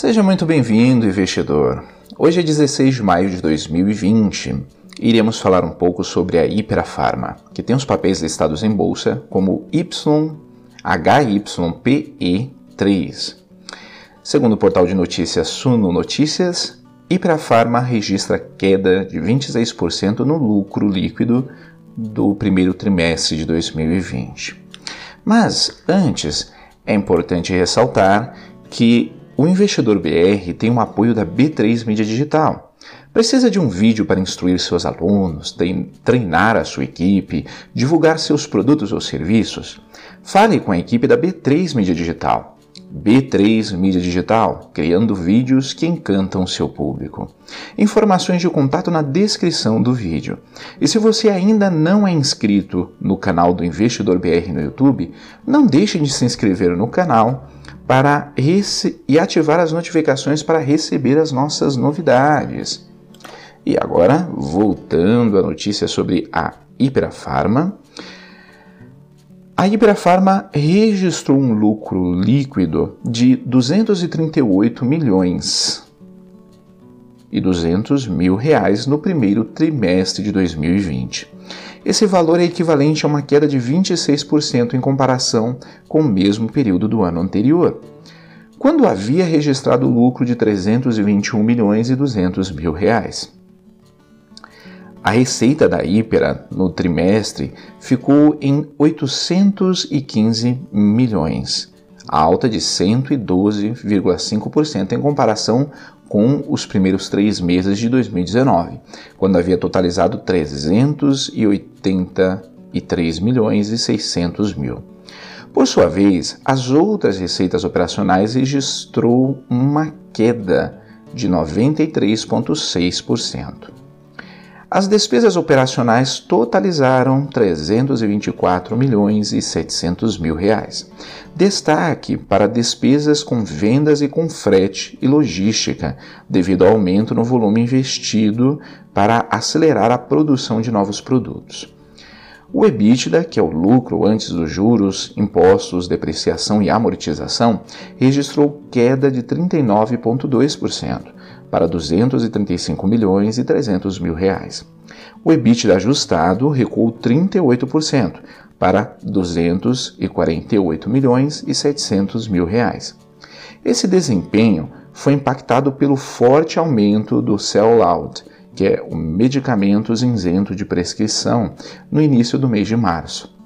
Seja muito bem-vindo, investidor. Hoje é 16 de maio de 2020 e iremos falar um pouco sobre a Iperafarma, que tem os papéis listados em bolsa como YHYPE3. Segundo o portal de notícias Suno Notícias, Iperafarma registra queda de 26% no lucro líquido do primeiro trimestre de 2020. Mas antes, é importante ressaltar que o investidor BR tem um apoio da B3 Mídia Digital. Precisa de um vídeo para instruir seus alunos, treinar a sua equipe, divulgar seus produtos ou serviços? Fale com a equipe da B3 Mídia Digital. B3 Mídia Digital, criando vídeos que encantam seu público. Informações de contato na descrição do vídeo. E se você ainda não é inscrito no canal do Investidor BR no YouTube, não deixe de se inscrever no canal para e ativar as notificações para receber as nossas novidades. E agora, voltando à notícia sobre a Iberafarma, a Ibrafarma registrou um lucro líquido de 238 milhões e 200 mil reais no primeiro trimestre de 2020. Esse valor é equivalente a uma queda de 26% em comparação com o mesmo período do ano anterior, quando havia registrado lucro de 321 milhões e 200 mil reais. A receita da Ípera no trimestre ficou em 815 milhões, alta de 112,5% em comparação com os primeiros três meses de 2019, quando havia totalizado 383 milhões e 600 mil. Por sua vez, as outras receitas operacionais registrou uma queda de 93,6%. As despesas operacionais totalizaram 324 milhões e 700 mil reais. Destaque para despesas com vendas e com frete e logística, devido ao aumento no volume investido para acelerar a produção de novos produtos. O EBITDA, que é o lucro antes dos juros, impostos, depreciação e amortização, registrou queda de 39,2% para 235 milhões e 300 mil reais. O EBITDA ajustado recuou 38% para 248 milhões e 700 mil reais. Esse desempenho foi impactado pelo forte aumento do sell-out, que é o medicamentos isento de prescrição, no início do mês de março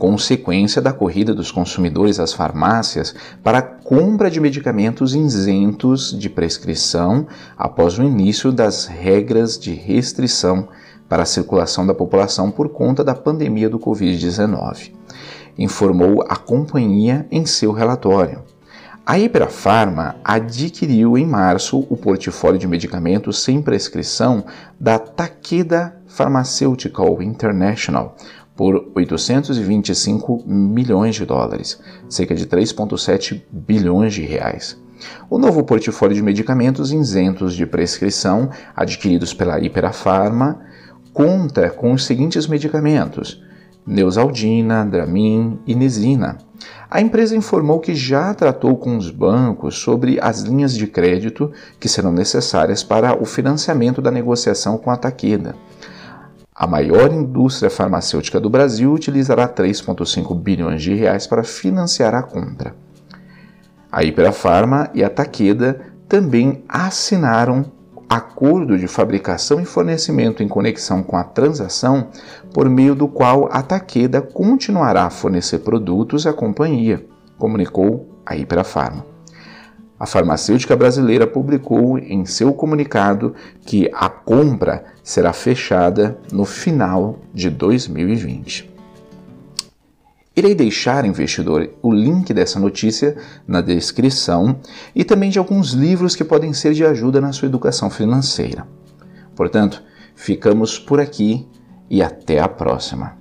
consequência da corrida dos consumidores às farmácias para a compra de medicamentos isentos de prescrição após o início das regras de restrição para a circulação da população por conta da pandemia do Covid-19, informou a companhia em seu relatório. A Ibrafarma adquiriu em março o portfólio de medicamentos sem prescrição da Takeda Pharmaceutical International, por 825 milhões de dólares, cerca de 3,7 bilhões de reais. O novo portfólio de medicamentos isentos de prescrição, adquiridos pela Iperafarma, conta com os seguintes medicamentos: Neusaldina, Dramin e Nesina. A empresa informou que já tratou com os bancos sobre as linhas de crédito que serão necessárias para o financiamento da negociação com a Takeda. A maior indústria farmacêutica do Brasil utilizará 3,5 bilhões de reais para financiar a compra. A Iperafarma e a Takeda também assinaram acordo de fabricação e fornecimento em conexão com a transação, por meio do qual a Takeda continuará a fornecer produtos à companhia, comunicou a Iperafarma. A farmacêutica brasileira publicou em seu comunicado que a compra será fechada no final de 2020. Irei deixar, investidor, o link dessa notícia na descrição e também de alguns livros que podem ser de ajuda na sua educação financeira. Portanto, ficamos por aqui e até a próxima.